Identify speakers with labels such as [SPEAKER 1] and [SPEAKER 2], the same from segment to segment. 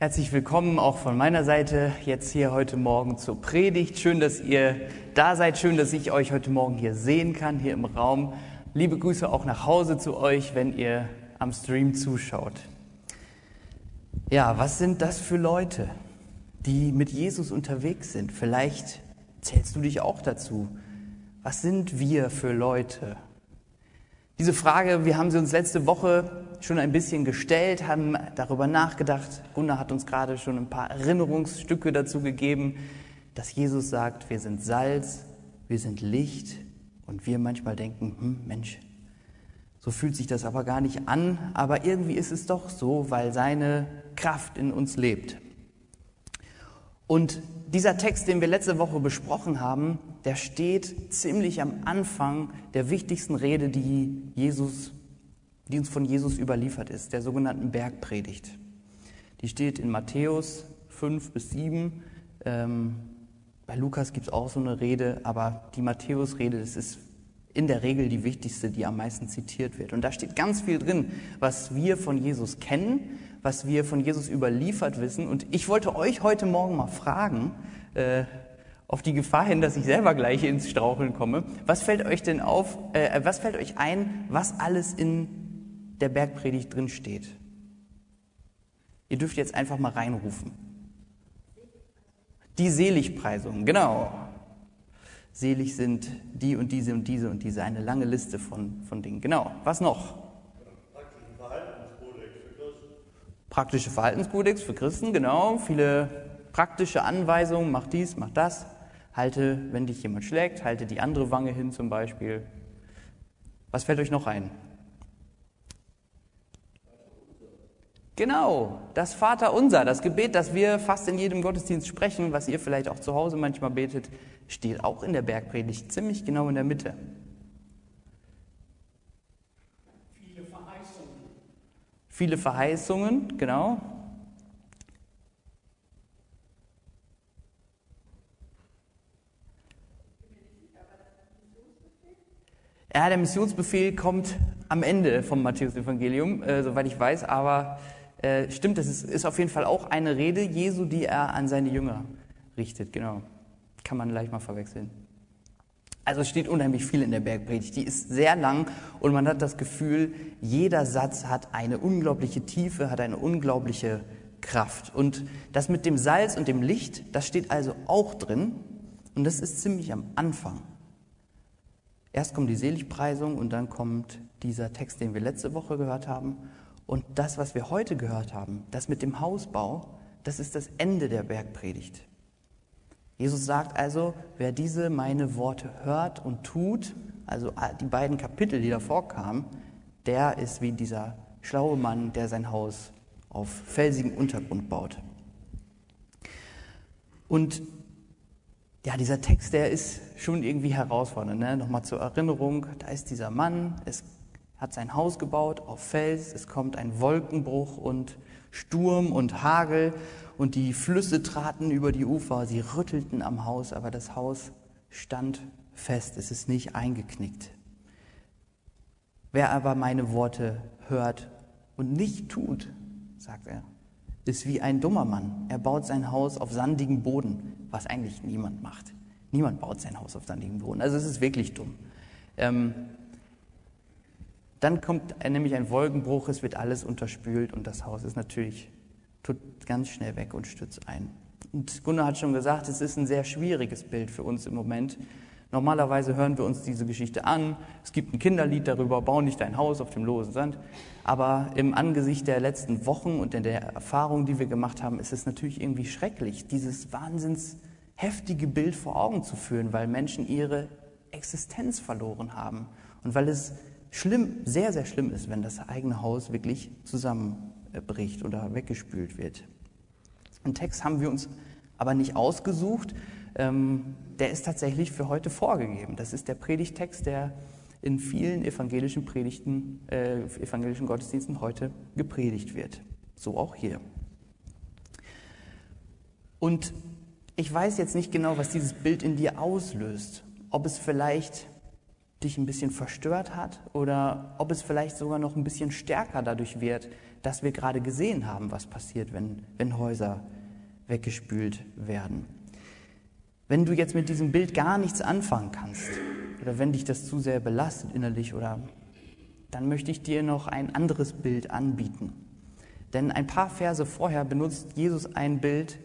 [SPEAKER 1] Herzlich willkommen auch von meiner Seite jetzt hier heute Morgen zur Predigt. Schön, dass ihr da seid. Schön, dass ich euch heute Morgen hier sehen kann, hier im Raum. Liebe Grüße auch nach Hause zu euch, wenn ihr am Stream zuschaut. Ja, was sind das für Leute, die mit Jesus unterwegs sind? Vielleicht zählst du dich auch dazu. Was sind wir für Leute? Diese Frage, wir haben sie uns letzte Woche schon ein bisschen gestellt, haben darüber nachgedacht. Gunnar hat uns gerade schon ein paar Erinnerungsstücke dazu gegeben, dass Jesus sagt, wir sind Salz, wir sind Licht und wir manchmal denken, hm, Mensch, so fühlt sich das aber gar nicht an, aber irgendwie ist es doch so, weil seine Kraft in uns lebt. Und dieser Text, den wir letzte Woche besprochen haben, der steht ziemlich am Anfang der wichtigsten Rede, die Jesus, die uns von Jesus überliefert ist, der sogenannten Bergpredigt. Die steht in Matthäus 5 bis 7. Ähm, bei Lukas gibt es auch so eine Rede, aber die Matthäus-Rede, das ist in der Regel die wichtigste, die am meisten zitiert wird. Und da steht ganz viel drin, was wir von Jesus kennen, was wir von Jesus überliefert wissen. Und ich wollte euch heute Morgen mal fragen, äh, auf die Gefahr hin, dass ich selber gleich ins Straucheln komme, was fällt euch denn auf, äh, was fällt euch ein, was alles in der Bergpredigt drin steht? Ihr dürft jetzt einfach mal reinrufen. Die Seligpreisung, genau. Selig sind die und diese und diese und diese. Eine lange Liste von, von Dingen. Genau. Was noch? praktische Verhaltenskodex für Christen, genau, viele praktische Anweisungen, mach dies, mach das, halte, wenn dich jemand schlägt, halte die andere Wange hin zum Beispiel. Was fällt euch noch ein? Genau, das Vaterunser, das Gebet, das wir fast in jedem Gottesdienst sprechen, was ihr vielleicht auch zu Hause manchmal betet, steht auch in der Bergpredigt ziemlich genau in der Mitte. Viele Verheißungen, genau. Ja, der Missionsbefehl kommt am Ende vom Matthäus-Evangelium, äh, soweit ich weiß, aber äh, stimmt, das ist, ist auf jeden Fall auch eine Rede Jesu, die er an seine Jünger richtet, genau. Kann man leicht mal verwechseln. Also es steht unheimlich viel in der Bergpredigt. Die ist sehr lang und man hat das Gefühl, jeder Satz hat eine unglaubliche Tiefe, hat eine unglaubliche Kraft. Und das mit dem Salz und dem Licht, das steht also auch drin und das ist ziemlich am Anfang. Erst kommt die Seligpreisung und dann kommt dieser Text, den wir letzte Woche gehört haben. Und das, was wir heute gehört haben, das mit dem Hausbau, das ist das Ende der Bergpredigt. Jesus sagt also, wer diese meine Worte hört und tut, also die beiden Kapitel, die davor kamen, der ist wie dieser schlaue Mann, der sein Haus auf felsigem Untergrund baut. Und ja, dieser Text, der ist schon irgendwie herausfordernd. Ne? Nochmal zur Erinnerung, da ist dieser Mann, es hat sein Haus gebaut auf Fels, es kommt ein Wolkenbruch und Sturm und Hagel und die Flüsse traten über die Ufer, sie rüttelten am Haus, aber das Haus stand fest, es ist nicht eingeknickt. Wer aber meine Worte hört und nicht tut, sagt er, ist wie ein dummer Mann. Er baut sein Haus auf sandigen Boden, was eigentlich niemand macht. Niemand baut sein Haus auf sandigen Boden. Also es ist wirklich dumm. Ähm, dann kommt nämlich ein Wolkenbruch, es wird alles unterspült und das Haus ist natürlich tut ganz schnell weg und stürzt ein. Und Gunnar hat schon gesagt, es ist ein sehr schwieriges Bild für uns im Moment. Normalerweise hören wir uns diese Geschichte an. Es gibt ein Kinderlied darüber, bau nicht dein Haus auf dem losen Sand. Aber im Angesicht der letzten Wochen und der Erfahrungen, die wir gemacht haben, ist es natürlich irgendwie schrecklich, dieses wahnsinns heftige Bild vor Augen zu führen, weil Menschen ihre Existenz verloren haben und weil es schlimm, sehr, sehr schlimm ist, wenn das eigene Haus wirklich zusammenbricht oder weggespült wird. Einen Text haben wir uns aber nicht ausgesucht, der ist tatsächlich für heute vorgegeben. Das ist der Predigtext, der in vielen evangelischen Predigten, äh, evangelischen Gottesdiensten heute gepredigt wird. So auch hier. Und ich weiß jetzt nicht genau, was dieses Bild in dir auslöst. Ob es vielleicht dich ein bisschen verstört hat oder ob es vielleicht sogar noch ein bisschen stärker dadurch wird, dass wir gerade gesehen haben, was passiert, wenn, wenn Häuser weggespült werden. Wenn du jetzt mit diesem Bild gar nichts anfangen kannst oder wenn dich das zu sehr belastet innerlich oder dann möchte ich dir noch ein anderes Bild anbieten. Denn ein paar Verse vorher benutzt Jesus ein Bild,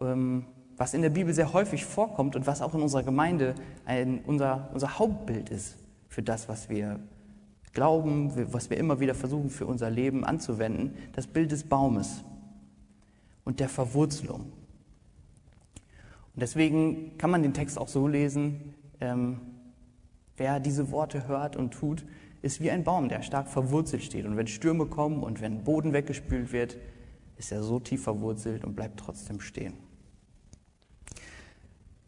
[SPEAKER 1] ähm, was in der Bibel sehr häufig vorkommt und was auch in unserer Gemeinde ein, unser, unser Hauptbild ist für das, was wir glauben, was wir immer wieder versuchen für unser Leben anzuwenden, das Bild des Baumes und der Verwurzelung. Und deswegen kann man den Text auch so lesen, ähm, wer diese Worte hört und tut, ist wie ein Baum, der stark verwurzelt steht. Und wenn Stürme kommen und wenn Boden weggespült wird, ist er so tief verwurzelt und bleibt trotzdem stehen.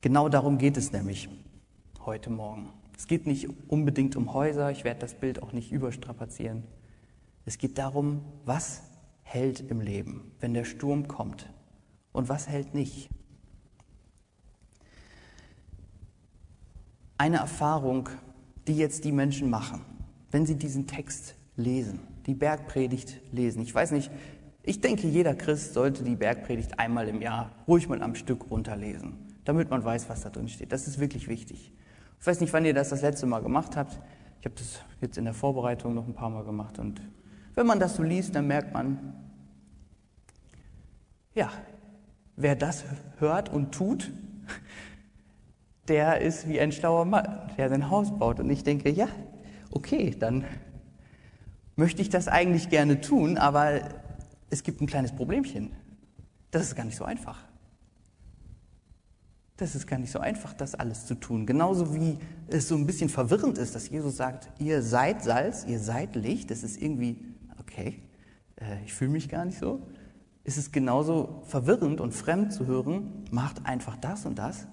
[SPEAKER 1] Genau darum geht es nämlich heute Morgen. Es geht nicht unbedingt um Häuser, ich werde das Bild auch nicht überstrapazieren. Es geht darum, was hält im Leben, wenn der Sturm kommt und was hält nicht. Eine Erfahrung, die jetzt die Menschen machen, wenn sie diesen Text lesen, die Bergpredigt lesen. Ich weiß nicht, ich denke, jeder Christ sollte die Bergpredigt einmal im Jahr ruhig mal am Stück runterlesen damit man weiß, was da drin steht. Das ist wirklich wichtig. Ich weiß nicht, wann ihr das das letzte Mal gemacht habt. Ich habe das jetzt in der Vorbereitung noch ein paar Mal gemacht. Und wenn man das so liest, dann merkt man, ja, wer das hört und tut, der ist wie ein schlauer Mann, der sein Haus baut. Und ich denke, ja, okay, dann möchte ich das eigentlich gerne tun, aber es gibt ein kleines Problemchen. Das ist gar nicht so einfach. Das ist gar nicht so einfach, das alles zu tun. Genauso wie es so ein bisschen verwirrend ist, dass Jesus sagt, ihr seid Salz, ihr seid Licht. Das ist irgendwie, okay, äh, ich fühle mich gar nicht so. Ist es genauso verwirrend und fremd zu hören, macht einfach das und das,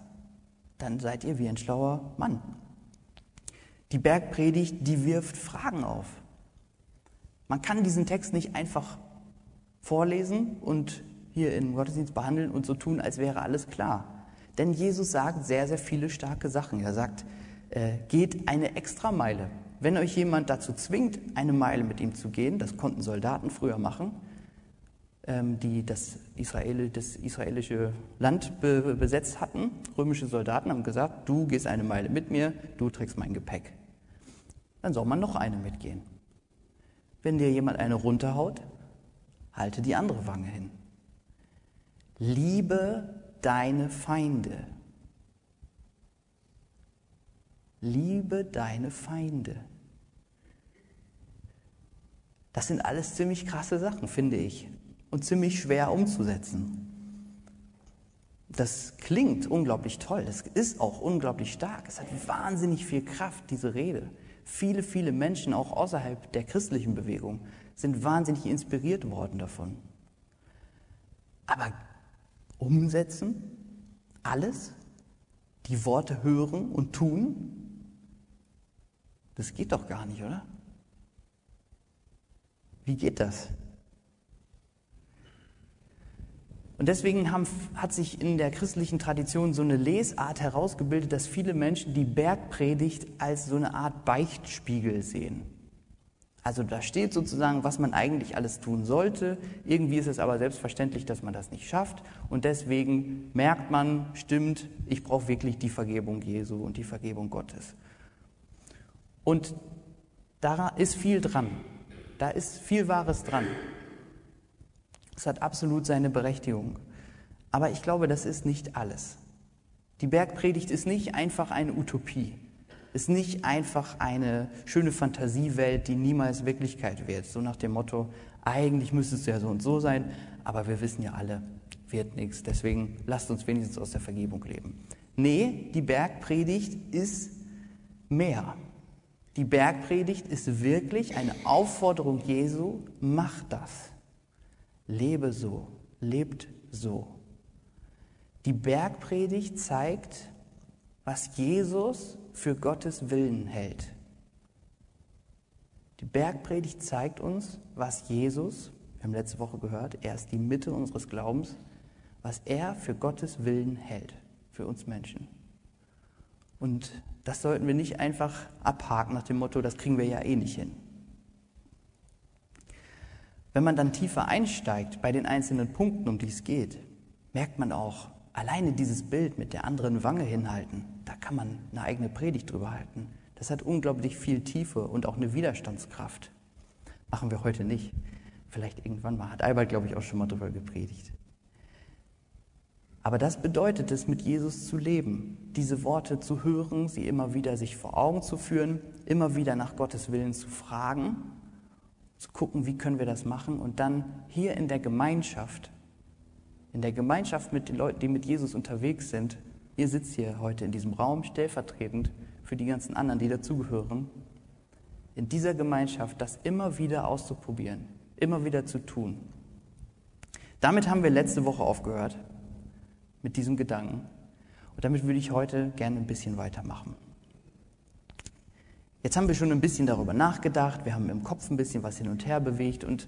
[SPEAKER 1] dann seid ihr wie ein schlauer Mann. Die Bergpredigt, die wirft Fragen auf. Man kann diesen Text nicht einfach vorlesen und hier im Gottesdienst behandeln und so tun, als wäre alles klar. Denn Jesus sagt sehr, sehr viele starke Sachen. Er sagt, äh, geht eine Extrameile. Wenn euch jemand dazu zwingt, eine Meile mit ihm zu gehen, das konnten Soldaten früher machen, die das, Israel, das israelische Land be besetzt hatten. Römische Soldaten haben gesagt, du gehst eine Meile mit mir, du trägst mein Gepäck. Dann soll man noch eine mitgehen. Wenn dir jemand eine runterhaut, halte die andere Wange hin. Liebe deine Feinde. Liebe deine Feinde. Das sind alles ziemlich krasse Sachen, finde ich, und ziemlich schwer umzusetzen. Das klingt unglaublich toll, das ist auch unglaublich stark, es hat wahnsinnig viel Kraft, diese Rede. Viele, viele Menschen, auch außerhalb der christlichen Bewegung, sind wahnsinnig inspiriert worden davon. Aber umsetzen? Alles? Die Worte hören und tun? Das geht doch gar nicht, oder? Wie geht das? Und deswegen haben, hat sich in der christlichen Tradition so eine Lesart herausgebildet, dass viele Menschen die Bergpredigt als so eine Art Beichtspiegel sehen. Also da steht sozusagen, was man eigentlich alles tun sollte. Irgendwie ist es aber selbstverständlich, dass man das nicht schafft. Und deswegen merkt man, stimmt, ich brauche wirklich die Vergebung Jesu und die Vergebung Gottes. Und da ist viel dran. Da ist viel Wahres dran. Es hat absolut seine Berechtigung. Aber ich glaube, das ist nicht alles. Die Bergpredigt ist nicht einfach eine Utopie ist nicht einfach eine schöne Fantasiewelt, die niemals Wirklichkeit wird. So nach dem Motto, eigentlich müsste es ja so und so sein, aber wir wissen ja alle, wird nichts. Deswegen lasst uns wenigstens aus der Vergebung leben. Nee, die Bergpredigt ist mehr. Die Bergpredigt ist wirklich eine Aufforderung Jesu, mach das. Lebe so, lebt so. Die Bergpredigt zeigt, was Jesus für Gottes Willen hält. Die Bergpredigt zeigt uns, was Jesus, wir haben letzte Woche gehört, er ist die Mitte unseres Glaubens, was er für Gottes Willen hält, für uns Menschen. Und das sollten wir nicht einfach abhaken nach dem Motto, das kriegen wir ja eh nicht hin. Wenn man dann tiefer einsteigt bei den einzelnen Punkten, um die es geht, merkt man auch, alleine dieses Bild mit der anderen Wange hinhalten, da kann man eine eigene Predigt drüber halten. Das hat unglaublich viel Tiefe und auch eine Widerstandskraft. Machen wir heute nicht. Vielleicht irgendwann mal. Hat Albert, glaube ich, auch schon mal drüber gepredigt. Aber das bedeutet es, mit Jesus zu leben, diese Worte zu hören, sie immer wieder sich vor Augen zu führen, immer wieder nach Gottes Willen zu fragen, zu gucken, wie können wir das machen und dann hier in der Gemeinschaft, in der Gemeinschaft mit den Leuten, die mit Jesus unterwegs sind, ihr sitzt hier heute in diesem Raum stellvertretend für die ganzen anderen, die dazugehören, in dieser Gemeinschaft das immer wieder auszuprobieren, immer wieder zu tun. Damit haben wir letzte Woche aufgehört mit diesem Gedanken. Und damit würde ich heute gerne ein bisschen weitermachen. Jetzt haben wir schon ein bisschen darüber nachgedacht, wir haben im Kopf ein bisschen was hin und her bewegt und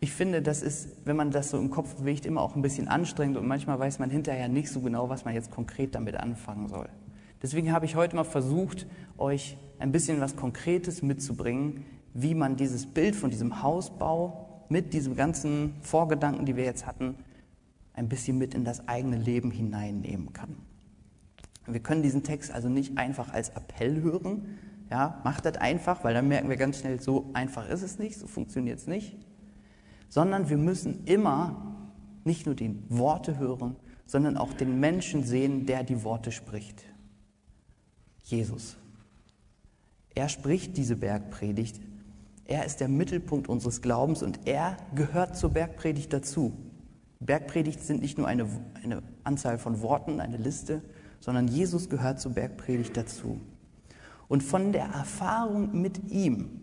[SPEAKER 1] ich finde, das ist, wenn man das so im Kopf bewegt, immer auch ein bisschen anstrengend und manchmal weiß man hinterher nicht so genau, was man jetzt konkret damit anfangen soll. Deswegen habe ich heute mal versucht, euch ein bisschen was Konkretes mitzubringen, wie man dieses Bild von diesem Hausbau mit diesem ganzen Vorgedanken, die wir jetzt hatten, ein bisschen mit in das eigene Leben hineinnehmen kann. Wir können diesen Text also nicht einfach als Appell hören. Ja, macht das einfach, weil dann merken wir ganz schnell, so einfach ist es nicht, so funktioniert es nicht. Sondern wir müssen immer nicht nur die Worte hören, sondern auch den Menschen sehen, der die Worte spricht. Jesus. Er spricht diese Bergpredigt. Er ist der Mittelpunkt unseres Glaubens und er gehört zur Bergpredigt dazu. Bergpredigt sind nicht nur eine, eine Anzahl von Worten, eine Liste, sondern Jesus gehört zur Bergpredigt dazu. Und von der Erfahrung mit ihm,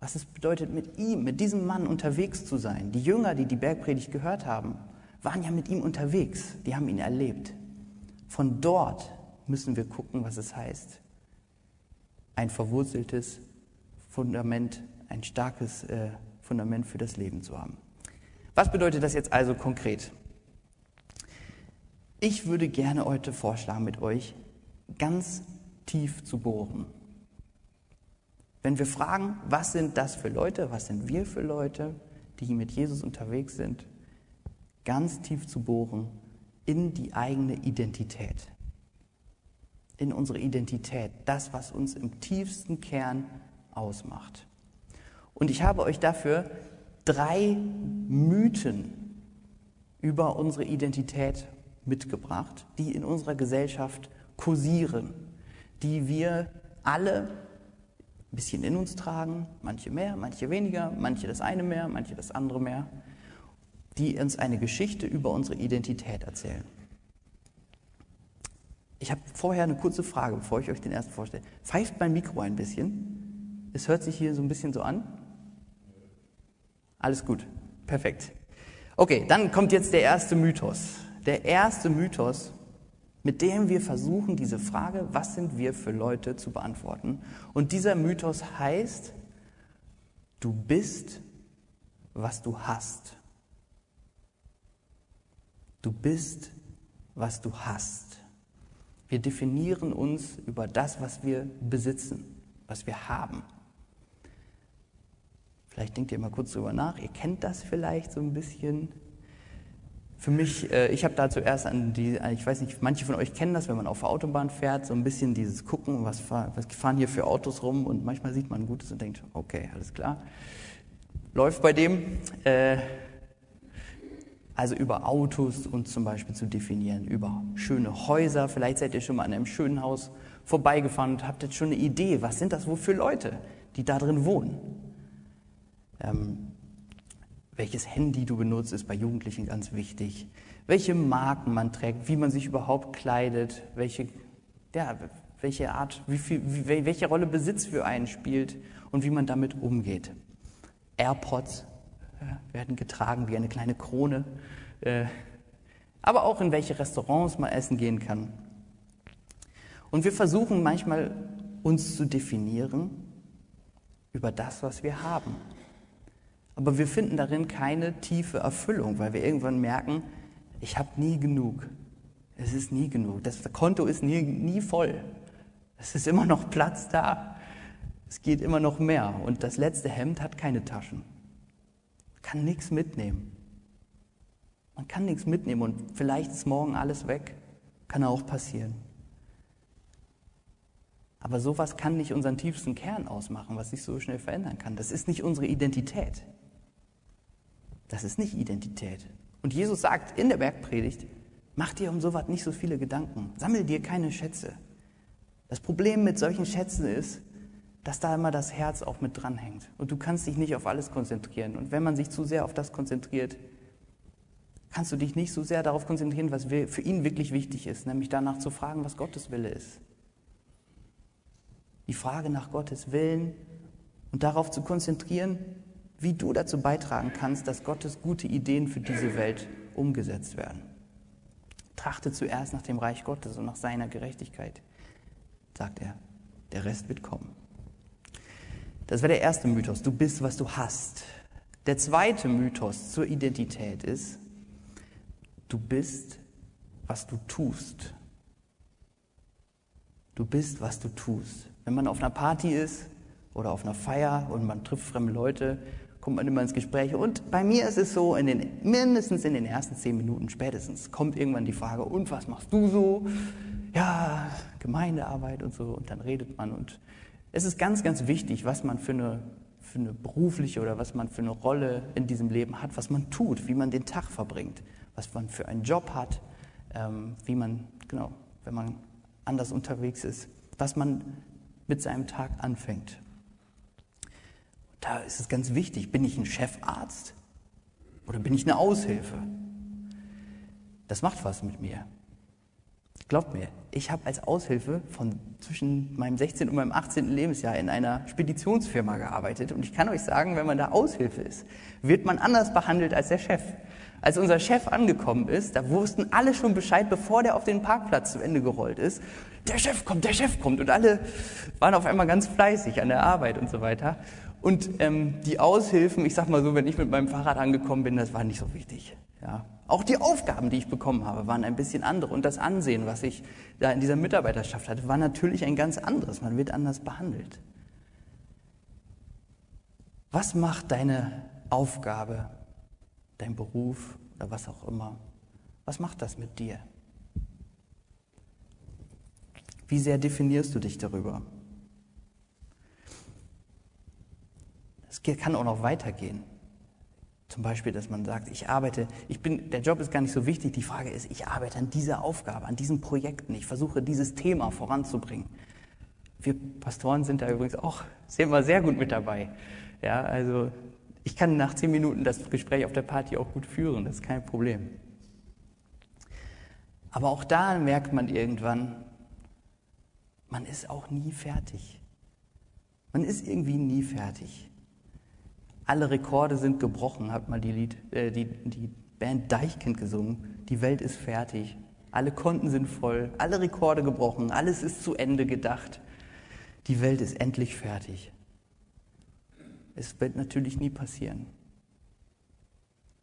[SPEAKER 1] was es bedeutet, mit ihm, mit diesem Mann unterwegs zu sein. Die Jünger, die die Bergpredigt gehört haben, waren ja mit ihm unterwegs, die haben ihn erlebt. Von dort müssen wir gucken, was es heißt, ein verwurzeltes Fundament, ein starkes äh, Fundament für das Leben zu haben. Was bedeutet das jetzt also konkret? Ich würde gerne heute vorschlagen, mit euch ganz tief zu bohren. Wenn wir fragen, was sind das für Leute, was sind wir für Leute, die mit Jesus unterwegs sind, ganz tief zu bohren in die eigene Identität, in unsere Identität, das, was uns im tiefsten Kern ausmacht. Und ich habe euch dafür drei Mythen über unsere Identität mitgebracht, die in unserer Gesellschaft kursieren, die wir alle ein bisschen in uns tragen, manche mehr, manche weniger, manche das eine mehr, manche das andere mehr, die uns eine Geschichte über unsere Identität erzählen. Ich habe vorher eine kurze Frage, bevor ich euch den ersten vorstelle. Pfeift mein Mikro ein bisschen? Es hört sich hier so ein bisschen so an. Alles gut, perfekt. Okay, dann kommt jetzt der erste Mythos. Der erste Mythos, mit dem wir versuchen, diese Frage, was sind wir für Leute, zu beantworten. Und dieser Mythos heißt, du bist, was du hast. Du bist, was du hast. Wir definieren uns über das, was wir besitzen, was wir haben. Vielleicht denkt ihr mal kurz drüber nach. Ihr kennt das vielleicht so ein bisschen. Für mich, äh, ich habe da zuerst an die, ich weiß nicht, manche von euch kennen das, wenn man auf der Autobahn fährt, so ein bisschen dieses Gucken, was, was fahren hier für Autos rum und manchmal sieht man ein Gutes und denkt, okay, alles klar. Läuft bei dem. Äh, also über Autos und zum Beispiel zu definieren, über schöne Häuser. Vielleicht seid ihr schon mal an einem schönen Haus vorbeigefahren und habt jetzt schon eine Idee, was sind das wohl für Leute, die da drin wohnen. Ähm, welches Handy du benutzt, ist bei Jugendlichen ganz wichtig. Welche Marken man trägt, wie man sich überhaupt kleidet, welche, ja, welche Art, wie viel, welche Rolle Besitz für einen spielt und wie man damit umgeht. AirPods äh, werden getragen wie eine kleine Krone, äh, aber auch in welche Restaurants man essen gehen kann. Und wir versuchen manchmal uns zu definieren über das, was wir haben. Aber wir finden darin keine tiefe Erfüllung, weil wir irgendwann merken, ich habe nie genug. Es ist nie genug. Das Konto ist nie, nie voll. Es ist immer noch Platz da. Es geht immer noch mehr. Und das letzte Hemd hat keine Taschen. Man kann nichts mitnehmen. Man kann nichts mitnehmen und vielleicht ist morgen alles weg. Kann auch passieren. Aber sowas kann nicht unseren tiefsten Kern ausmachen, was sich so schnell verändern kann. Das ist nicht unsere Identität. Das ist nicht Identität. Und Jesus sagt in der Bergpredigt, mach dir um sowas nicht so viele Gedanken. Sammel dir keine Schätze. Das Problem mit solchen Schätzen ist, dass da immer das Herz auch mit dranhängt. Und du kannst dich nicht auf alles konzentrieren. Und wenn man sich zu sehr auf das konzentriert, kannst du dich nicht so sehr darauf konzentrieren, was für ihn wirklich wichtig ist, nämlich danach zu fragen, was Gottes Wille ist. Die Frage nach Gottes Willen und darauf zu konzentrieren, wie du dazu beitragen kannst, dass Gottes gute Ideen für diese Welt umgesetzt werden. Trachte zuerst nach dem Reich Gottes und nach seiner Gerechtigkeit, sagt er. Der Rest wird kommen. Das wäre der erste Mythos. Du bist, was du hast. Der zweite Mythos zur Identität ist, du bist, was du tust. Du bist, was du tust. Wenn man auf einer Party ist oder auf einer Feier und man trifft fremde Leute, kommt man immer ins Gespräch. Und bei mir ist es so, in den, mindestens in den ersten zehn Minuten spätestens kommt irgendwann die Frage, und was machst du so? Ja, Gemeindearbeit und so. Und dann redet man. Und es ist ganz, ganz wichtig, was man für eine, für eine berufliche oder was man für eine Rolle in diesem Leben hat, was man tut, wie man den Tag verbringt, was man für einen Job hat, ähm, wie man, genau, wenn man anders unterwegs ist, was man mit seinem Tag anfängt. Da ist es ganz wichtig, bin ich ein Chefarzt oder bin ich eine Aushilfe? Das macht was mit mir. Glaubt mir, ich habe als Aushilfe von zwischen meinem 16. und meinem 18. Lebensjahr in einer Speditionsfirma gearbeitet und ich kann euch sagen, wenn man da Aushilfe ist, wird man anders behandelt als der Chef. Als unser Chef angekommen ist, da wussten alle schon Bescheid, bevor der auf den Parkplatz zu Ende gerollt ist. Der Chef kommt, der Chef kommt. Und alle waren auf einmal ganz fleißig an der Arbeit und so weiter. Und ähm, die Aushilfen, ich sag mal so, wenn ich mit meinem Fahrrad angekommen bin, das war nicht so wichtig. Ja. Auch die Aufgaben, die ich bekommen habe, waren ein bisschen andere. Und das Ansehen, was ich da in dieser Mitarbeiterschaft hatte, war natürlich ein ganz anderes. Man wird anders behandelt. Was macht deine Aufgabe, dein Beruf oder was auch immer? Was macht das mit dir? Wie sehr definierst du dich darüber? Es kann auch noch weitergehen. Zum Beispiel, dass man sagt, ich arbeite, ich bin, der Job ist gar nicht so wichtig. Die Frage ist, ich arbeite an dieser Aufgabe, an diesen Projekten. Ich versuche, dieses Thema voranzubringen. Wir Pastoren sind da übrigens auch sind wir sehr gut mit dabei. Ja, also ich kann nach zehn Minuten das Gespräch auf der Party auch gut führen. Das ist kein Problem. Aber auch da merkt man irgendwann, man ist auch nie fertig. Man ist irgendwie nie fertig. Alle Rekorde sind gebrochen, hat mal die, Lied, äh, die, die Band Deichkind gesungen. Die Welt ist fertig. Alle Konten sind voll, alle Rekorde gebrochen, alles ist zu Ende gedacht. Die Welt ist endlich fertig. Es wird natürlich nie passieren.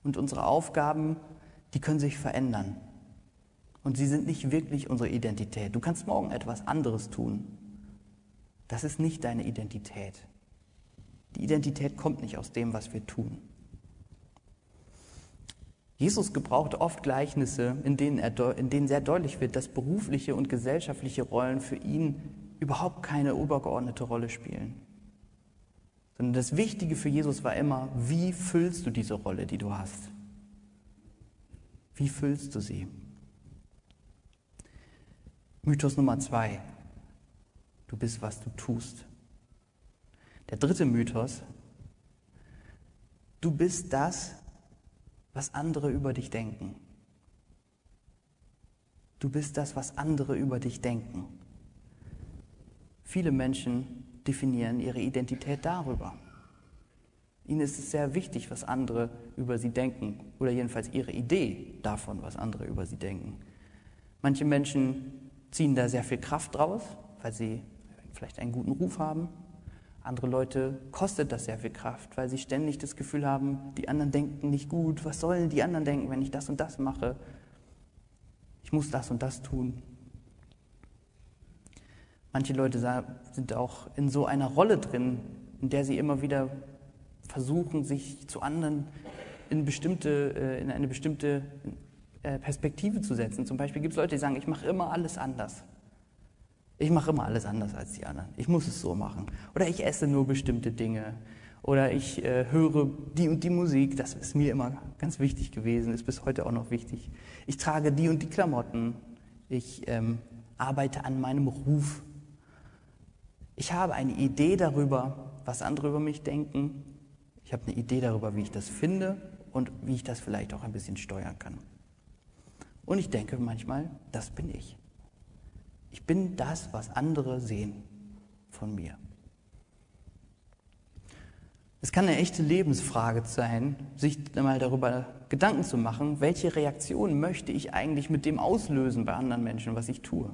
[SPEAKER 1] Und unsere Aufgaben, die können sich verändern. Und sie sind nicht wirklich unsere Identität. Du kannst morgen etwas anderes tun. Das ist nicht deine Identität. Die Identität kommt nicht aus dem, was wir tun. Jesus gebraucht oft Gleichnisse, in denen, er, in denen sehr deutlich wird, dass berufliche und gesellschaftliche Rollen für ihn überhaupt keine übergeordnete Rolle spielen. Sondern das Wichtige für Jesus war immer, wie füllst du diese Rolle, die du hast? Wie füllst du sie? Mythos Nummer zwei. Du bist, was du tust. Der dritte Mythos, du bist das, was andere über dich denken. Du bist das, was andere über dich denken. Viele Menschen definieren ihre Identität darüber. Ihnen ist es sehr wichtig, was andere über sie denken oder jedenfalls ihre Idee davon, was andere über sie denken. Manche Menschen ziehen da sehr viel Kraft draus, weil sie vielleicht einen guten Ruf haben andere Leute kostet das sehr viel Kraft, weil sie ständig das Gefühl haben, die anderen denken nicht gut. Was sollen die anderen denken, wenn ich das und das mache? Ich muss das und das tun. Manche Leute sind auch in so einer Rolle drin, in der sie immer wieder versuchen, sich zu anderen in, bestimmte, äh, in eine bestimmte äh, Perspektive zu setzen. Zum Beispiel gibt es Leute, die sagen, ich mache immer alles anders. Ich mache immer alles anders als die anderen. Ich muss es so machen. Oder ich esse nur bestimmte Dinge. Oder ich äh, höre die und die Musik. Das ist mir immer ganz wichtig gewesen, ist bis heute auch noch wichtig. Ich trage die und die Klamotten. Ich ähm, arbeite an meinem Ruf. Ich habe eine Idee darüber, was andere über mich denken. Ich habe eine Idee darüber, wie ich das finde und wie ich das vielleicht auch ein bisschen steuern kann. Und ich denke manchmal, das bin ich. Ich bin das, was andere sehen von mir. Es kann eine echte Lebensfrage sein, sich einmal darüber Gedanken zu machen, welche Reaktion möchte ich eigentlich mit dem auslösen bei anderen Menschen, was ich tue.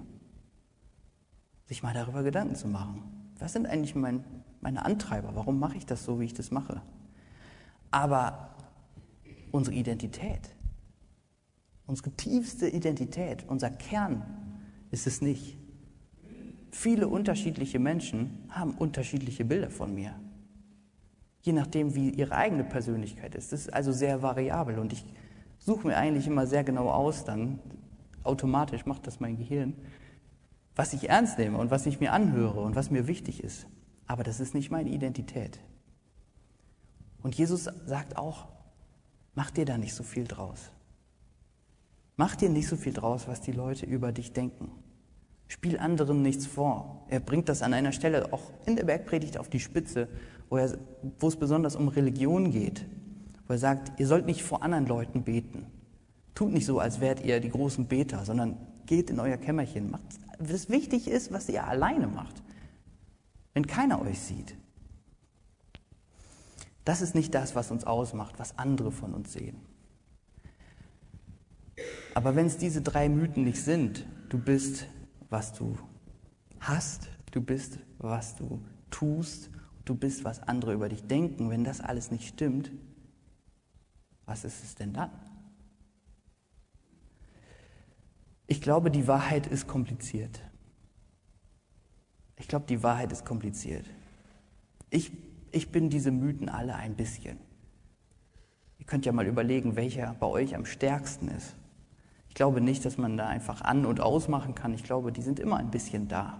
[SPEAKER 1] Sich mal darüber Gedanken zu machen. Was sind eigentlich mein, meine Antreiber? Warum mache ich das so, wie ich das mache? Aber unsere Identität, unsere tiefste Identität, unser Kern ist es nicht. Viele unterschiedliche Menschen haben unterschiedliche Bilder von mir. Je nachdem, wie ihre eigene Persönlichkeit ist. Das ist also sehr variabel und ich suche mir eigentlich immer sehr genau aus, dann automatisch macht das mein Gehirn, was ich ernst nehme und was ich mir anhöre und was mir wichtig ist. Aber das ist nicht meine Identität. Und Jesus sagt auch, mach dir da nicht so viel draus. Mach dir nicht so viel draus, was die Leute über dich denken. Spiel anderen nichts vor. Er bringt das an einer Stelle auch in der Bergpredigt auf die Spitze, wo, er, wo es besonders um Religion geht, wo er sagt, ihr sollt nicht vor anderen Leuten beten. Tut nicht so, als wärt ihr die großen Beter, sondern geht in euer Kämmerchen. Macht, was wichtig ist, was ihr alleine macht, wenn keiner euch sieht. Das ist nicht das, was uns ausmacht, was andere von uns sehen. Aber wenn es diese drei Mythen nicht sind, du bist was du hast, du bist, was du tust, du bist, was andere über dich denken. Wenn das alles nicht stimmt, was ist es denn dann? Ich glaube, die Wahrheit ist kompliziert. Ich glaube, die Wahrheit ist kompliziert. Ich, ich bin diese Mythen alle ein bisschen. Ihr könnt ja mal überlegen, welcher bei euch am stärksten ist. Ich glaube nicht, dass man da einfach an- und ausmachen kann. Ich glaube, die sind immer ein bisschen da.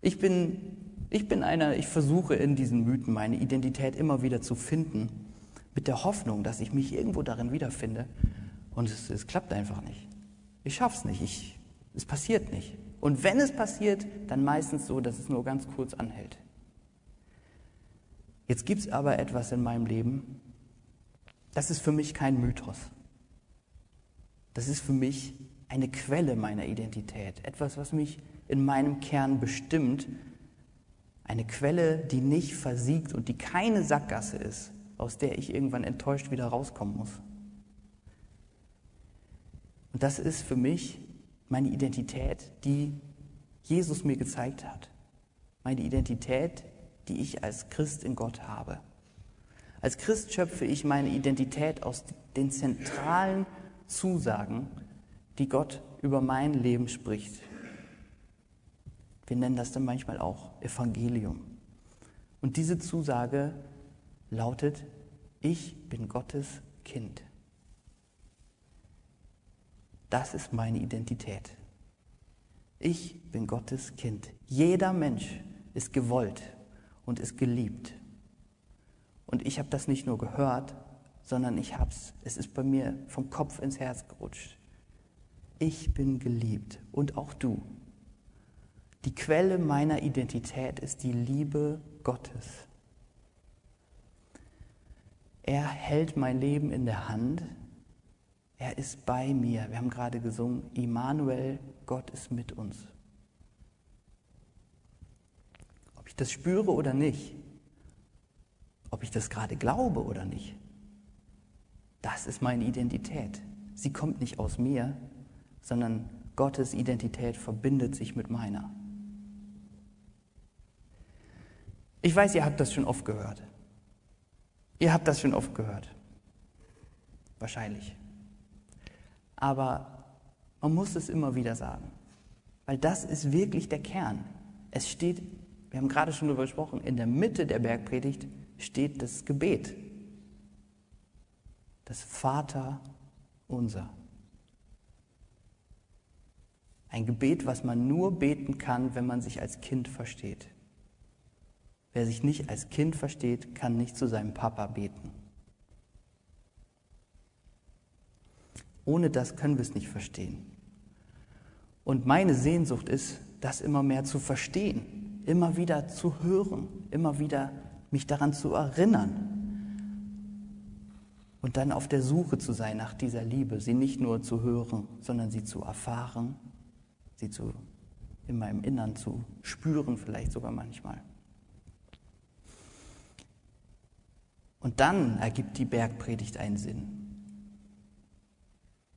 [SPEAKER 1] Ich bin, ich bin einer, ich versuche in diesen Mythen meine Identität immer wieder zu finden, mit der Hoffnung, dass ich mich irgendwo darin wiederfinde. Und es, es klappt einfach nicht. Ich schaff's nicht. Ich, es passiert nicht. Und wenn es passiert, dann meistens so, dass es nur ganz kurz anhält. Jetzt gibt es aber etwas in meinem Leben, das ist für mich kein Mythos. Das ist für mich eine Quelle meiner Identität, etwas, was mich in meinem Kern bestimmt, eine Quelle, die nicht versiegt und die keine Sackgasse ist, aus der ich irgendwann enttäuscht wieder rauskommen muss. Und das ist für mich meine Identität, die Jesus mir gezeigt hat. Meine Identität, die ich als Christ in Gott habe. Als Christ schöpfe ich meine Identität aus den zentralen Zusagen, die Gott über mein Leben spricht. Wir nennen das dann manchmal auch Evangelium. Und diese Zusage lautet, ich bin Gottes Kind. Das ist meine Identität. Ich bin Gottes Kind. Jeder Mensch ist gewollt und ist geliebt. Und ich habe das nicht nur gehört, sondern ich hab's. Es ist bei mir vom Kopf ins Herz gerutscht. Ich bin geliebt und auch du. Die Quelle meiner Identität ist die Liebe Gottes. Er hält mein Leben in der Hand. Er ist bei mir. Wir haben gerade gesungen, Immanuel, Gott ist mit uns. Ob ich das spüre oder nicht, ob ich das gerade glaube oder nicht, das ist meine Identität. Sie kommt nicht aus mir, sondern Gottes Identität verbindet sich mit meiner. Ich weiß, ihr habt das schon oft gehört. Ihr habt das schon oft gehört. Wahrscheinlich. Aber Man muss es immer wieder sagen, weil das ist wirklich der Kern. Es steht, wir haben gerade schon darüber gesprochen, in der Mitte der Bergpredigt steht das Gebet. Das Vater unser. Ein Gebet, was man nur beten kann, wenn man sich als Kind versteht. Wer sich nicht als Kind versteht, kann nicht zu seinem Papa beten. Ohne das können wir es nicht verstehen. Und meine Sehnsucht ist, das immer mehr zu verstehen, immer wieder zu hören, immer wieder mich daran zu erinnern. Und dann auf der Suche zu sein nach dieser Liebe, sie nicht nur zu hören, sondern sie zu erfahren, sie zu, in meinem Innern zu spüren, vielleicht sogar manchmal. Und dann ergibt die Bergpredigt einen Sinn.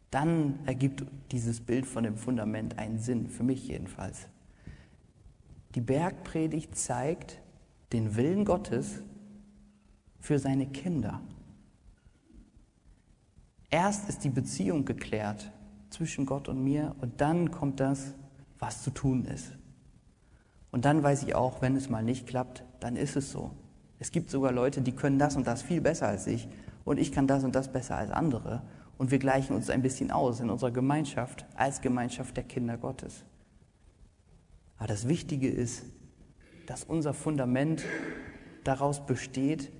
[SPEAKER 1] Dann ergibt dieses Bild von dem Fundament einen Sinn, für mich jedenfalls. Die Bergpredigt zeigt den Willen Gottes für seine Kinder. Erst ist die Beziehung geklärt zwischen Gott und mir und dann kommt das, was zu tun ist. Und dann weiß ich auch, wenn es mal nicht klappt, dann ist es so. Es gibt sogar Leute, die können das und das viel besser als ich und ich kann das und das besser als andere. Und wir gleichen uns ein bisschen aus in unserer Gemeinschaft als Gemeinschaft der Kinder Gottes. Aber das Wichtige ist, dass unser Fundament daraus besteht,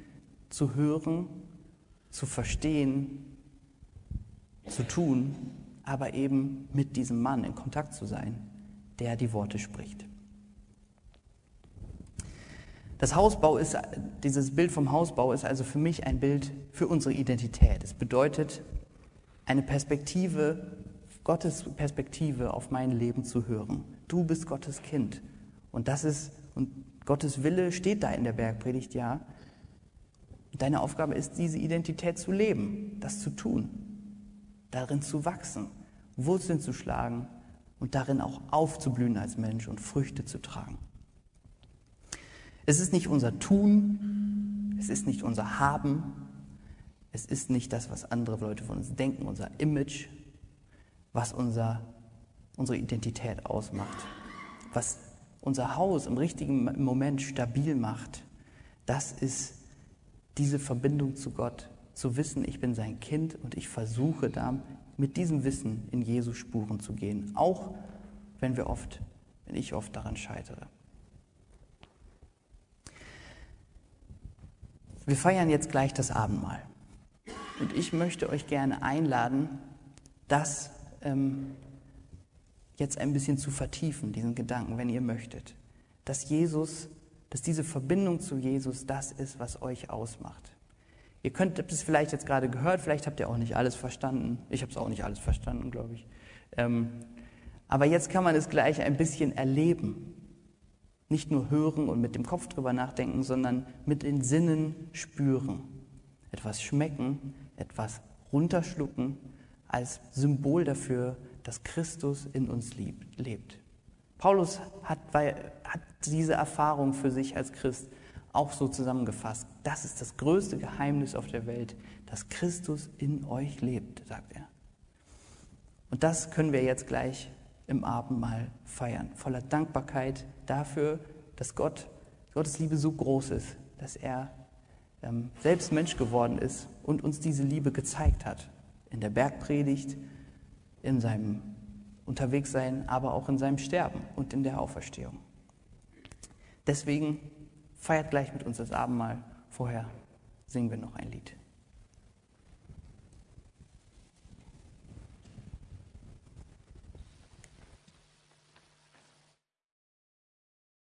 [SPEAKER 1] zu hören, zu verstehen, zu tun, aber eben mit diesem Mann in Kontakt zu sein, der die Worte spricht. Das Hausbau ist, dieses Bild vom Hausbau ist also für mich ein Bild für unsere Identität. Es bedeutet, eine Perspektive, Gottes Perspektive auf mein Leben zu hören. Du bist Gottes Kind. Und das ist, und Gottes Wille steht da in der Bergpredigt, ja. Deine Aufgabe ist, diese Identität zu leben, das zu tun, darin zu wachsen, Wurzeln zu schlagen und darin auch aufzublühen als Mensch und Früchte zu tragen. Es ist nicht unser Tun, es ist nicht unser Haben, es ist nicht das, was andere Leute von uns denken, unser Image, was unser, unsere Identität ausmacht, was unser Haus im richtigen Moment stabil macht. Das ist diese Verbindung zu Gott, zu wissen, ich bin sein Kind und ich versuche da mit diesem Wissen in Jesu Spuren zu gehen, auch wenn wir oft, wenn ich oft daran scheitere. Wir feiern jetzt gleich das Abendmahl. Und ich möchte euch gerne einladen, das ähm, jetzt ein bisschen zu vertiefen, diesen Gedanken, wenn ihr möchtet. Dass Jesus, dass diese Verbindung zu Jesus das ist, was euch ausmacht. Ihr könnt es vielleicht jetzt gerade gehört, vielleicht habt ihr auch nicht alles verstanden. Ich habe es auch nicht alles verstanden, glaube ich. Ähm, aber jetzt kann man es gleich ein bisschen erleben. Nicht nur hören und mit dem Kopf drüber nachdenken, sondern mit den Sinnen spüren. Etwas schmecken, etwas runterschlucken als Symbol dafür, dass Christus in uns lebt. Paulus hat, hat diese Erfahrung für sich als Christ auch so zusammengefasst. Das ist das größte Geheimnis auf der Welt, dass Christus in euch lebt, sagt er. Und das können wir jetzt gleich im Abendmahl feiern, voller Dankbarkeit dafür, dass Gott, Gottes Liebe so groß ist, dass er ähm, selbst Mensch geworden ist und uns diese Liebe gezeigt hat. In der Bergpredigt, in seinem Unterwegssein, aber auch in seinem Sterben und in der Auferstehung. Deswegen feiert gleich mit uns das Abendmahl. Vorher singen wir noch ein Lied.